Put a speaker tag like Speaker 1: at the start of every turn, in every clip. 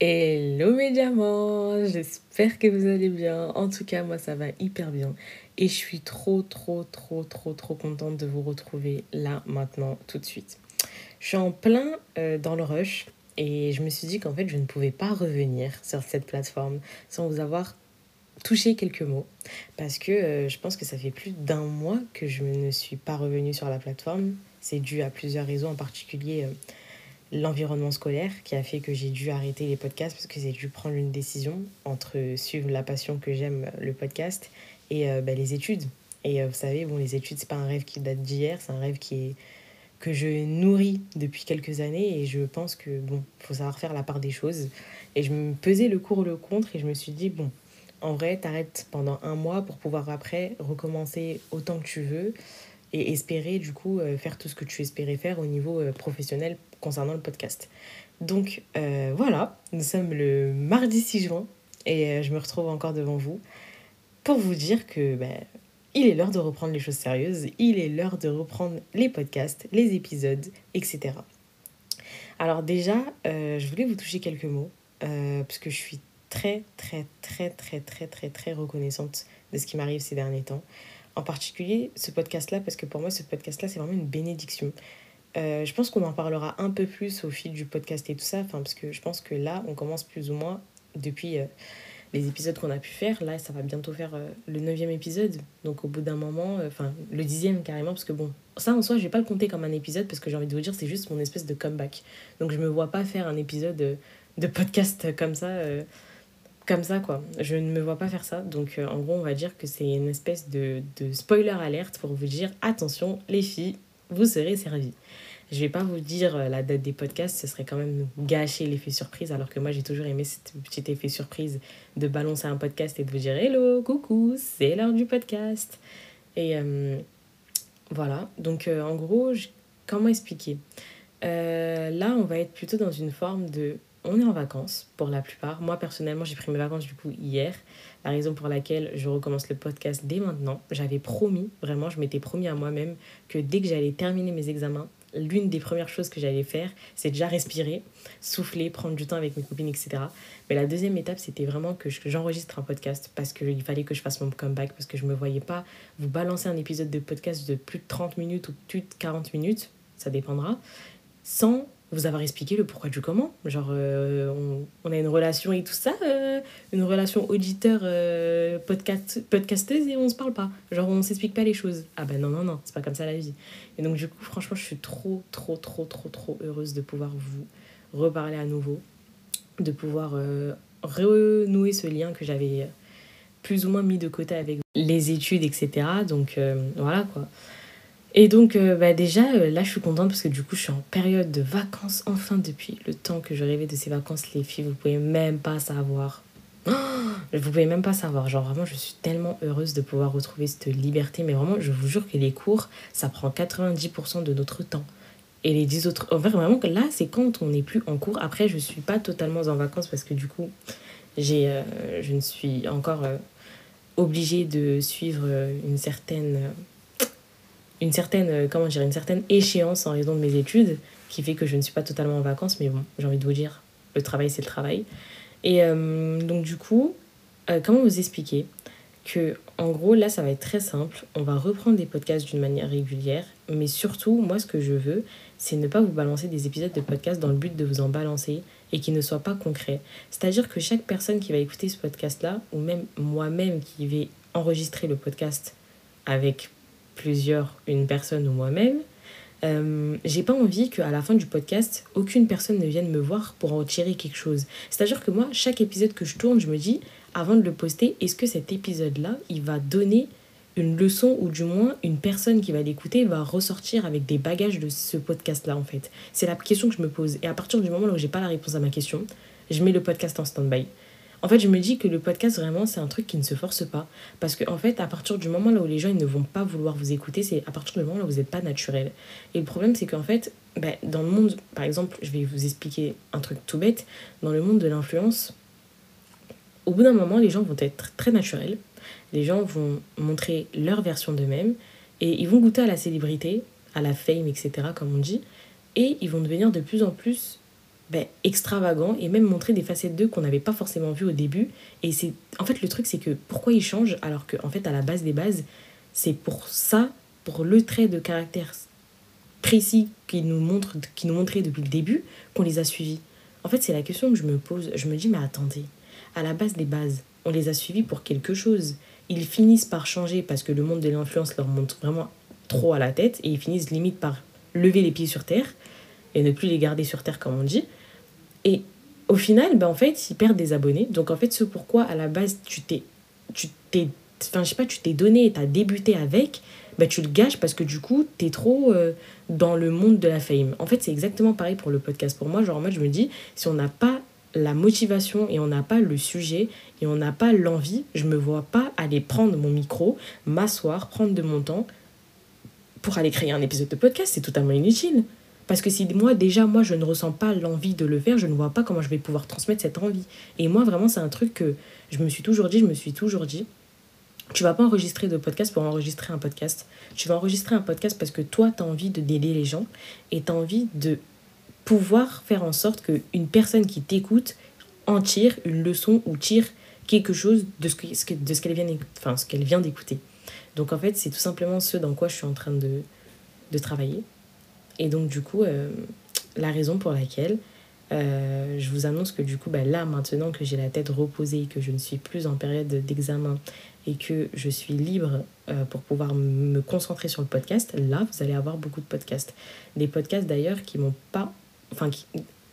Speaker 1: Hello mes diamants, j'espère que vous allez bien. En tout cas, moi ça va hyper bien. Et je suis trop, trop, trop, trop, trop contente de vous retrouver là, maintenant, tout de suite. Je suis en plein euh, dans le rush et je me suis dit qu'en fait je ne pouvais pas revenir sur cette plateforme sans vous avoir touché quelques mots. Parce que euh, je pense que ça fait plus d'un mois que je ne suis pas revenue sur la plateforme. C'est dû à plusieurs raisons, en particulier... Euh, l'environnement scolaire qui a fait que j'ai dû arrêter les podcasts parce que j'ai dû prendre une décision entre suivre la passion que j'aime, le podcast, et euh, bah, les études. Et euh, vous savez, bon, les études, c'est pas un rêve qui date d'hier, c'est un rêve qui est que je nourris depuis quelques années et je pense que bon, faut savoir faire la part des choses. Et je me pesais le cours le contre et je me suis dit bon, en vrai, t'arrêtes pendant un mois pour pouvoir après recommencer autant que tu veux et espérer du coup euh, faire tout ce que tu espérais faire au niveau professionnel concernant le podcast. Donc euh, voilà, nous sommes le mardi 6 juin et euh, je me retrouve encore devant vous pour vous dire que ben, il est l'heure de reprendre les choses sérieuses, il est l'heure de reprendre les podcasts, les épisodes, etc. Alors déjà, euh, je voulais vous toucher quelques mots parce que je suis très très très très très très très reconnaissante de ce qui m'arrive ces derniers temps. En particulier ce podcast-là parce que pour moi ce podcast-là c'est vraiment une bénédiction. Euh, je pense qu'on en parlera un peu plus au fil du podcast et tout ça, parce que je pense que là, on commence plus ou moins depuis euh, les épisodes qu'on a pu faire. Là, ça va bientôt faire euh, le neuvième épisode. Donc, au bout d'un moment, enfin, le dixième carrément, parce que bon, ça en soi, je vais pas le compter comme un épisode, parce que j'ai envie de vous dire, c'est juste mon espèce de comeback. Donc, je me vois pas faire un épisode de, podcast comme ça. comme ça, quoi. Je ne me vois pas faire ça. Donc, en gros, on va dire que c'est une espèce de, de spoiler alerte pour vous dire attention, les filles, vous serez servis. Je vais pas vous dire euh, la date des podcasts, ce serait quand même gâcher l'effet surprise, alors que moi j'ai toujours aimé cet petit effet surprise de balancer un podcast et de vous dire hello, coucou, c'est l'heure du podcast. Et euh, voilà, donc euh, en gros, comment expliquer? Là, on va être plutôt dans une forme de on est en vacances pour la plupart. Moi personnellement, j'ai pris mes vacances du coup hier. La raison pour laquelle je recommence le podcast dès maintenant, j'avais promis, vraiment, je m'étais promis à moi-même que dès que j'allais terminer mes examens, l'une des premières choses que j'allais faire, c'est déjà respirer, souffler, prendre du temps avec mes copines, etc. Mais la deuxième étape, c'était vraiment que j'enregistre un podcast parce qu'il fallait que je fasse mon comeback, parce que je ne me voyais pas vous balancer un épisode de podcast de plus de 30 minutes ou plus de 40 minutes, ça dépendra, sans vous avoir expliqué le pourquoi du comment. Genre, euh, on, a une relation et tout ça, euh, une relation auditeur euh, podcast, podcasteuse et on se parle pas. Genre, on s'explique pas les choses. Ah ben non, non, non, c'est pas comme ça la vie. Et donc, du coup, franchement, je suis trop, trop, trop, trop, trop heureuse de pouvoir vous reparler à nouveau, de pouvoir renouer ce lien que j'avais plus ou moins mis de côté avec les études, etc. Donc, voilà quoi. Et donc, euh, bah déjà, euh, là, je suis contente parce que du coup, je suis en période de vacances, enfin, depuis le temps que je rêvais de ces vacances, les filles, vous pouvez même pas savoir. Oh, vous pouvez même pas savoir. Genre, vraiment, je suis tellement heureuse de pouvoir retrouver cette liberté. Mais vraiment, je vous jure que les cours, ça prend 90% de notre temps. Et les 10 autres. En fait, vraiment, là, c'est quand on n'est plus en cours. Après, je suis pas totalement en vacances parce que du coup, j'ai, euh, je ne suis encore obligée de suivre une certaine une certaine, euh, comment dire, une certaine échéance en raison de mes études qui fait que je ne suis pas totalement en vacances, mais bon, j'ai envie de vous dire, le travail c'est le travail. Et euh, donc du coup, euh, comment vous expliquer que en gros là ça va être très simple, on va reprendre des podcasts d'une manière régulière, mais surtout moi ce que je veux, c'est ne pas vous balancer des épisodes de podcast dans le but de vous en balancer et qui ne soient pas concrets. C'est-à-dire que chaque personne qui va écouter ce podcast là, ou même moi-même qui vais enregistrer le podcast avec plusieurs, une personne ou moi-même, euh, j'ai pas envie qu'à la fin du podcast, aucune personne ne vienne me voir pour en tirer quelque chose. C'est-à-dire que moi, chaque épisode que je tourne, je me dis, avant de le poster, est-ce que cet épisode-là, il va donner une leçon ou du moins une personne qui va l'écouter va ressortir avec des bagages de ce podcast-là en fait? C'est la question que je me pose. Et à partir du moment où j'ai pas la réponse à ma question, je mets le podcast en stand-by. En fait, je me dis que le podcast, vraiment, c'est un truc qui ne se force pas. Parce qu'en en fait, à partir du moment là où les gens ne vont pas vouloir vous écouter, c'est à partir du moment là où vous n'êtes pas naturel. Et le problème, c'est qu'en fait, ben, dans le monde, par exemple, je vais vous expliquer un truc tout bête, dans le monde de l'influence, au bout d'un moment, les gens vont être très naturels, les gens vont montrer leur version d'eux-mêmes, et ils vont goûter à la célébrité, à la fame, etc., comme on dit, et ils vont devenir de plus en plus ben, extravagant et même montrer des facettes d'eux qu'on n'avait pas forcément vues au début. Et c'est en fait le truc c'est que pourquoi ils changent alors qu'en en fait à la base des bases c'est pour ça, pour le trait de caractère précis qu'ils nous, montrent, qui nous montraient depuis le début qu'on les a suivis. En fait c'est la question que je me pose. Je me dis mais attendez, à la base des bases on les a suivis pour quelque chose. Ils finissent par changer parce que le monde de l'influence leur monte vraiment trop à la tête et ils finissent limite par lever les pieds sur terre et ne plus les garder sur terre comme on dit. Et au final, ben, en fait, ils perdent des abonnés. Donc en fait, ce pourquoi à la base tu t'es tu t'es enfin je sais pas, tu t'es donné et tu as débuté avec, ben, tu le gâches parce que du coup, tu es trop euh, dans le monde de la fame. En fait, c'est exactement pareil pour le podcast pour moi, genre moi je me dis si on n'a pas la motivation et on n'a pas le sujet et on n'a pas l'envie, je me vois pas aller prendre mon micro, m'asseoir, prendre de mon temps pour aller créer un épisode de podcast, c'est totalement inutile. Parce que si moi, déjà, moi, je ne ressens pas l'envie de le faire, je ne vois pas comment je vais pouvoir transmettre cette envie. Et moi, vraiment, c'est un truc que je me suis toujours dit, je me suis toujours dit, tu vas pas enregistrer de podcast pour enregistrer un podcast. Tu vas enregistrer un podcast parce que toi, tu as envie de d'aider les gens et tu as envie de pouvoir faire en sorte qu'une personne qui t'écoute en tire une leçon ou tire quelque chose de ce qu'elle de ce vient, enfin, ce qu'elle vient d'écouter. Donc en fait, c'est tout simplement ce dans quoi je suis en train de, de travailler. Et donc, du coup, euh, la raison pour laquelle euh, je vous annonce que du coup, bah, là, maintenant que j'ai la tête reposée, que je ne suis plus en période d'examen et que je suis libre euh, pour pouvoir me concentrer sur le podcast, là, vous allez avoir beaucoup de podcasts. Des podcasts d'ailleurs qui m'ont pas. Enfin,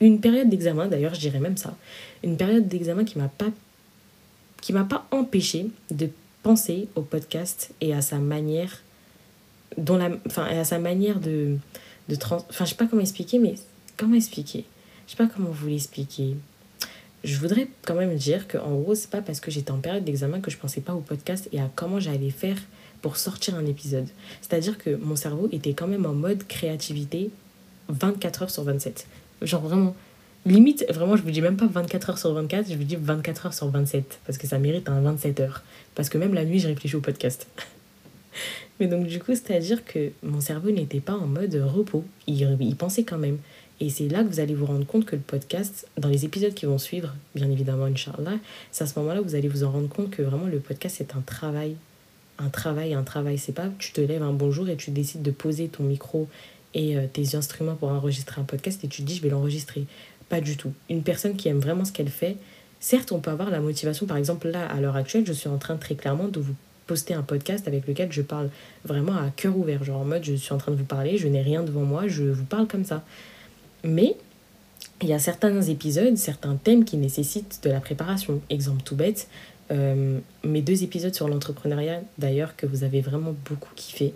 Speaker 1: une période d'examen, d'ailleurs, je dirais même ça. Une période d'examen qui m'a pas qui m'a pas empêché de penser au podcast et à sa manière dont la enfin à sa manière de de trans... Enfin, je sais pas comment expliquer, mais comment expliquer? Je sais pas comment vous l'expliquer. Je voudrais quand même dire qu'en gros, c'est pas parce que j'étais en période d'examen que je pensais pas au podcast et à comment j'allais faire pour sortir un épisode. C'est-à-dire que mon cerveau était quand même en mode créativité 24 heures sur 27. Genre vraiment, limite, vraiment, je vous dis même pas 24 heures sur 24, je vous dis 24 heures sur 27 parce que ça mérite un 27 heures. Parce que même la nuit, je réfléchis au podcast. Mais donc, du coup, c'est-à-dire que mon cerveau n'était pas en mode repos. Il, il pensait quand même. Et c'est là que vous allez vous rendre compte que le podcast, dans les épisodes qui vont suivre, bien évidemment, Inch'Allah, c'est à ce moment-là que vous allez vous en rendre compte que vraiment le podcast, c'est un travail. Un travail, un travail. C'est pas tu te lèves un bonjour et tu décides de poser ton micro et euh, tes instruments pour enregistrer un podcast et tu te dis je vais l'enregistrer. Pas du tout. Une personne qui aime vraiment ce qu'elle fait, certes, on peut avoir la motivation. Par exemple, là, à l'heure actuelle, je suis en train très clairement de vous poster un podcast avec lequel je parle vraiment à cœur ouvert, genre en mode je suis en train de vous parler, je n'ai rien devant moi, je vous parle comme ça. Mais il y a certains épisodes, certains thèmes qui nécessitent de la préparation. Exemple tout bête, euh, mes deux épisodes sur l'entrepreneuriat d'ailleurs que vous avez vraiment beaucoup kiffé.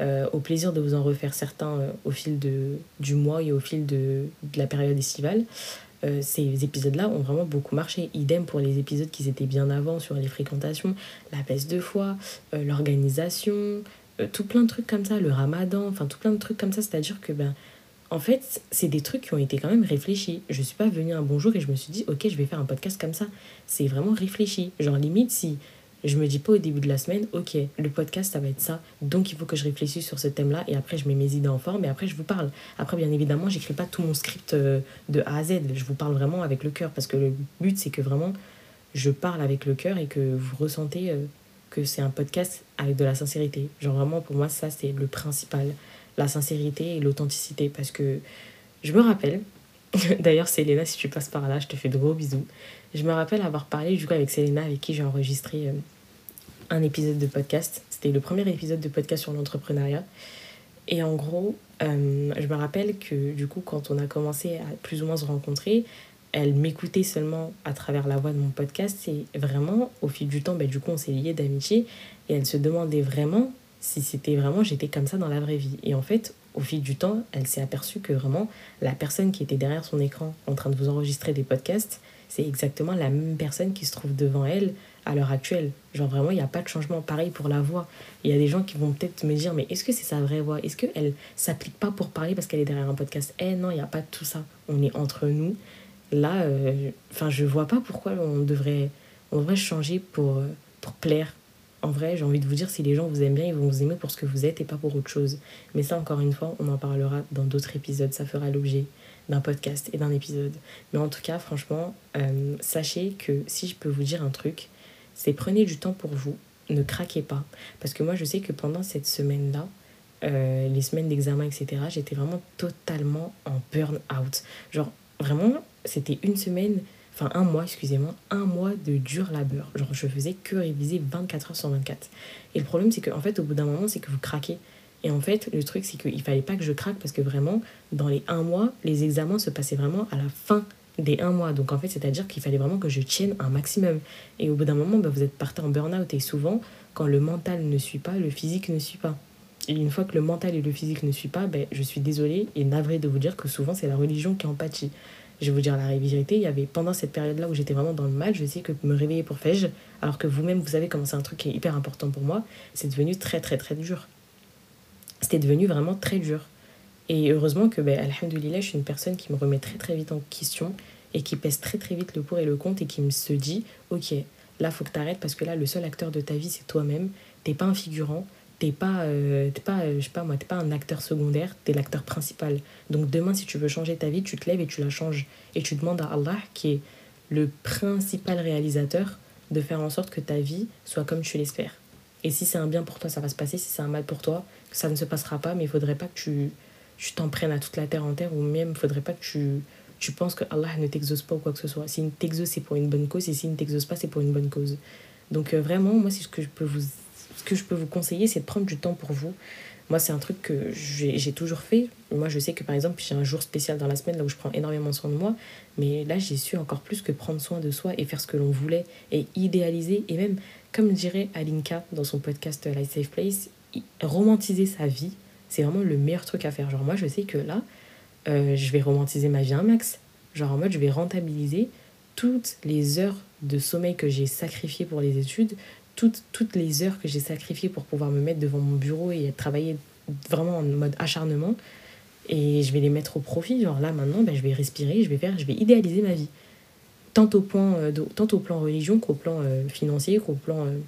Speaker 1: Euh, au plaisir de vous en refaire certains euh, au fil de, du mois et au fil de, de la période estivale. Euh, ces épisodes-là ont vraiment beaucoup marché. Idem pour les épisodes qui étaient bien avant sur les fréquentations, la baisse de foi, euh, l'organisation, euh, tout plein de trucs comme ça, le ramadan, enfin tout plein de trucs comme ça. C'est-à-dire que, ben, en fait, c'est des trucs qui ont été quand même réfléchis. Je suis pas venue un bonjour et je me suis dit, ok, je vais faire un podcast comme ça. C'est vraiment réfléchi. Genre, limite, si je me dis pas au début de la semaine, ok, le podcast, ça va être ça. Donc, il faut que je réfléchisse sur ce thème-là. Et après, je mets mes idées en forme et après, je vous parle. Après, bien évidemment, j'écris pas tout mon script euh, de A à Z. Je vous parle vraiment avec le cœur. Parce que le but, c'est que vraiment, je parle avec le cœur et que vous ressentez euh, que c'est un podcast avec de la sincérité. Genre, vraiment, pour moi, ça, c'est le principal. La sincérité et l'authenticité. Parce que je me rappelle, d'ailleurs, Selena, si tu passes par là, je te fais de gros bisous. Je me rappelle avoir parlé du coup avec Selena, avec qui j'ai enregistré euh, un épisode de podcast. C'était le premier épisode de podcast sur l'entrepreneuriat. Et en gros, euh, je me rappelle que du coup, quand on a commencé à plus ou moins se rencontrer, elle m'écoutait seulement à travers la voix de mon podcast. Et vraiment, au fil du temps, bah, du coup, on s'est liés d'amitié. Et elle se demandait vraiment si c'était vraiment j'étais comme ça dans la vraie vie. Et en fait, au fil du temps, elle s'est aperçue que vraiment, la personne qui était derrière son écran en train de vous enregistrer des podcasts, c'est exactement la même personne qui se trouve devant elle à l'heure actuelle. Genre vraiment, il n'y a pas de changement pareil pour la voix. Il y a des gens qui vont peut-être me dire, mais est-ce que c'est sa vraie voix? Est-ce qu'elle s'applique pas pour parler parce qu'elle est derrière un podcast? Eh non, il n'y a pas tout ça. On est entre nous. Là, euh, enfin, je vois pas pourquoi on devrait, on devrait changer pour, euh, pour plaire. En vrai, j'ai envie de vous dire, si les gens vous aiment bien, ils vont vous aimer pour ce que vous êtes et pas pour autre chose. Mais ça, encore une fois, on en parlera dans d'autres épisodes. Ça fera l'objet d'un podcast et d'un épisode. Mais en tout cas, franchement, euh, sachez que si je peux vous dire un truc, c'est prenez du temps pour vous, ne craquez pas. Parce que moi, je sais que pendant cette semaine-là, euh, les semaines d'examen, etc., j'étais vraiment totalement en burn-out. Genre, vraiment, c'était une semaine, enfin un mois, excusez-moi, un mois de dur labeur. Genre, je faisais que réviser 24 heures sur 24. Et le problème, c'est qu'en fait, au bout d'un moment, c'est que vous craquez. Et en fait, le truc, c'est qu'il fallait pas que je craque parce que vraiment, dans les un mois, les examens se passaient vraiment à la fin des un mois. Donc en fait, c'est-à-dire qu'il fallait vraiment que je tienne un maximum. Et au bout d'un moment, bah, vous êtes parti en burn-out. Et souvent, quand le mental ne suit pas, le physique ne suit pas. Et une fois que le mental et le physique ne suivent pas, ben, je suis désolée et navrée de vous dire que souvent c'est la religion qui en. Je vais vous dire la vérité, il y avait pendant cette période-là où j'étais vraiment dans le mal, je sais que me réveiller pour Fège, alors que vous-même vous savez comment c'est un truc qui est hyper important pour moi, c'est devenu très très très dur. C'était devenu vraiment très dur. Et heureusement que, ben, alhamdoulilah, je suis une personne qui me remet très très vite en question et qui pèse très très vite le pour et le contre et qui me se dit, ok, là faut que tu arrêtes parce que là le seul acteur de ta vie c'est toi-même, t'es pas un figurant, t'es pas, euh, pas euh, je sais pas moi, pas un acteur secondaire, t'es l'acteur principal. Donc demain, si tu veux changer ta vie, tu te lèves et tu la changes. Et tu demandes à Allah, qui est le principal réalisateur, de faire en sorte que ta vie soit comme tu l'espères. Et si c'est un bien pour toi, ça va se passer. Si c'est un mal pour toi, ça ne se passera pas. Mais il faudrait pas que tu tu t'en prennes à toute la terre en terre ou même il faudrait pas que tu, tu penses que Allah ne t'exauce pas ou quoi que ce soit. Si il t'exauce, c'est pour une bonne cause. Et s'il ne t'exauce pas, c'est pour une bonne cause. Donc euh, vraiment, moi, c'est ce que je peux vous ce que je peux vous conseiller, c'est de prendre du temps pour vous. Moi, c'est un truc que j'ai toujours fait. Moi, je sais que par exemple, j'ai un jour spécial dans la semaine où je prends énormément soin de moi. Mais là, j'ai su encore plus que prendre soin de soi et faire ce que l'on voulait et idéaliser. Et même, comme dirait Alinka dans son podcast Life Safe Place, romantiser sa vie, c'est vraiment le meilleur truc à faire. Genre, moi, je sais que là, euh, je vais romantiser ma vie un max. Genre, en mode, je vais rentabiliser toutes les heures de sommeil que j'ai sacrifiées pour les études, toutes, toutes les heures que j'ai sacrifiées pour pouvoir me mettre devant mon bureau et travailler vraiment en mode acharnement. Et je vais les mettre au profit. Genre là, maintenant, ben, je vais respirer, je vais faire, je vais idéaliser ma vie. Tant au, point, euh, tant au plan religion qu'au plan euh, financier, qu'au plan, euh,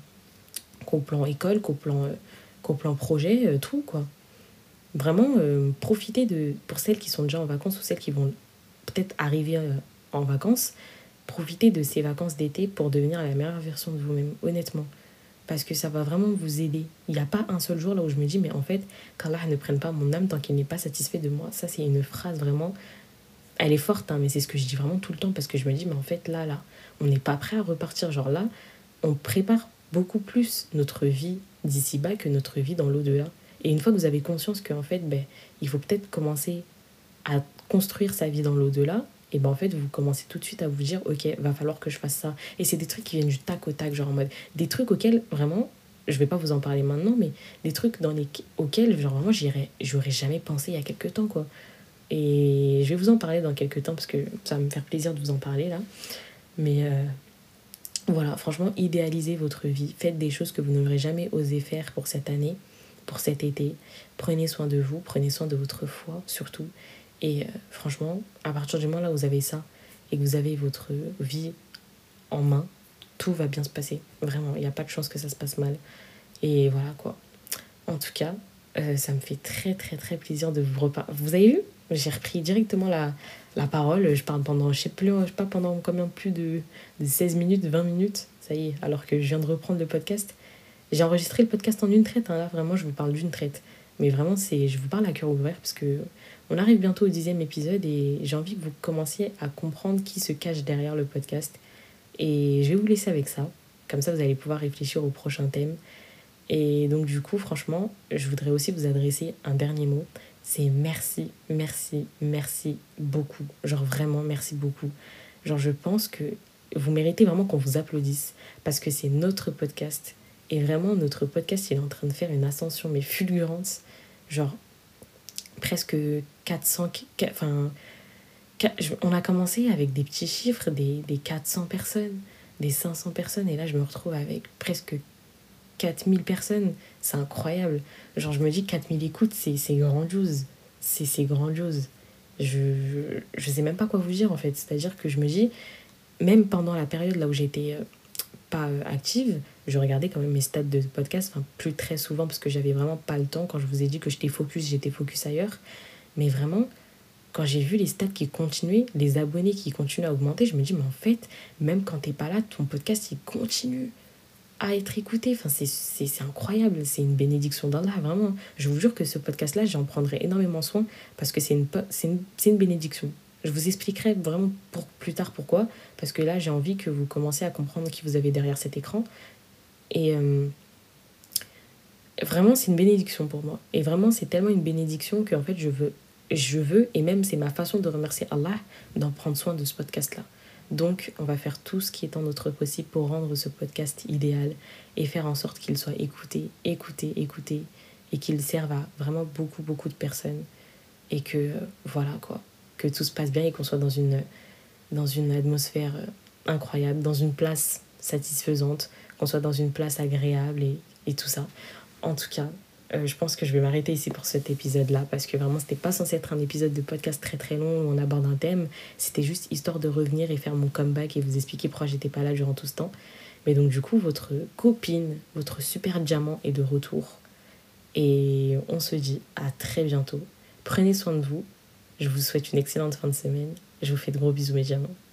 Speaker 1: qu'au plan école, qu'au plan, qu'au plan projet, tout quoi. Vraiment, profiter de, pour celles qui sont déjà en vacances ou celles qui vont peut-être arriver en vacances, profitez de ces vacances d'été pour devenir la meilleure version de vous-même, honnêtement. Parce que ça va vraiment vous aider. Il n'y a pas un seul jour là où je me dis, mais en fait, qu'Allah ne prenne pas mon âme tant qu'il n'est pas satisfait de moi. Ça, c'est une phrase vraiment. Elle est forte, hein, mais c'est ce que je dis vraiment tout le temps parce que je me dis, mais en fait, là, là, on n'est pas prêt à repartir. Genre là, on prépare beaucoup plus notre vie d'ici bas que notre vie dans l'au-delà. Et une fois que vous avez conscience qu'en fait, ben, il faut peut-être commencer à construire sa vie dans l'au-delà, et ben en fait vous commencez tout de suite à vous dire ok va falloir que je fasse ça. Et c'est des trucs qui viennent du tac au tac genre en mode des trucs auxquels vraiment je vais pas vous en parler maintenant mais des trucs dans auxquels genre vraiment j'irais j'aurais jamais pensé il y a quelques temps quoi. Et je vais vous en parler dans quelques temps parce que ça va me faire plaisir de vous en parler là. Mais euh, voilà franchement idéalisez votre vie. Faites des choses que vous n'aurez jamais osé faire pour cette année pour cet été. Prenez soin de vous prenez soin de votre foi surtout et euh, franchement, à partir du moment là où vous avez ça et que vous avez votre vie en main, tout va bien se passer. Vraiment, il n'y a pas de chance que ça se passe mal. Et voilà quoi. En tout cas, euh, ça me fait très très très plaisir de vous reparler. Vous avez vu? J'ai repris directement la, la parole. Je parle pendant, je sais, plus, je sais pas pendant combien plus de, de 16 minutes, 20 minutes. Ça y est, alors que je viens de reprendre le podcast. J'ai enregistré le podcast en une traite. Hein, là, vraiment, je vous parle d'une traite. Mais vraiment, c'est, je vous parle à cœur ouvert parce que on arrive bientôt au dixième épisode et j'ai envie que vous commenciez à comprendre qui se cache derrière le podcast. Et je vais vous laisser avec ça. Comme ça, vous allez pouvoir réfléchir au prochain thème. Et donc, du coup, franchement, je voudrais aussi vous adresser un dernier mot. C'est merci, merci, merci beaucoup. Genre vraiment, merci beaucoup. Genre, je pense que vous méritez vraiment qu'on vous applaudisse parce que c'est notre podcast. Et vraiment, notre podcast, il est en train de faire une ascension, mais fulgurante. Genre, presque 400, enfin, on a commencé avec des petits chiffres, des, des 400 personnes, des 500 personnes, et là je me retrouve avec presque 4000 personnes. C'est incroyable. Genre, je me dis 4000 écoutes, c'est grandiose. C'est grandiose. Je, je sais même pas quoi vous dire en fait. C'est-à-dire que je me dis, même pendant la période là où j'étais euh, pas euh, active, je regardais quand même mes stats de podcast, enfin plus très souvent parce que j'avais vraiment pas le temps. Quand je vous ai dit que j'étais focus, j'étais focus ailleurs. Mais vraiment, quand j'ai vu les stats qui continuaient, les abonnés qui continuent à augmenter, je me dis, mais en fait, même quand t'es pas là, ton podcast, il continue à être écouté. Enfin, c'est incroyable, c'est une bénédiction d'Allah, vraiment. Je vous jure que ce podcast-là, j'en prendrai énormément soin parce que c'est une, une, une bénédiction. Je vous expliquerai vraiment plus tard pourquoi, parce que là, j'ai envie que vous commenciez à comprendre qui vous avez derrière cet écran. Et euh, vraiment, c'est une bénédiction pour moi. Et vraiment, c'est tellement une bénédiction que en fait, je veux, je veux, et même c'est ma façon de remercier Allah d'en prendre soin de ce podcast-là. Donc, on va faire tout ce qui est en notre possible pour rendre ce podcast idéal et faire en sorte qu'il soit écouté, écouté, écouté, et qu'il serve à vraiment beaucoup, beaucoup de personnes. Et que, euh, voilà quoi, que tout se passe bien et qu'on soit dans une, dans une atmosphère euh, incroyable, dans une place satisfaisante, qu'on soit dans une place agréable et, et tout ça. En tout cas, euh, je pense que je vais m'arrêter ici pour cet épisode-là parce que vraiment, c'était pas censé être un épisode de podcast très très long où on aborde un thème. C'était juste histoire de revenir et faire mon comeback et vous expliquer pourquoi j'étais pas là durant tout ce temps. Mais donc, du coup, votre copine, votre super diamant est de retour. Et on se dit à très bientôt. Prenez soin de vous. Je vous souhaite une excellente fin de semaine. Je vous fais de gros bisous, mes diamants.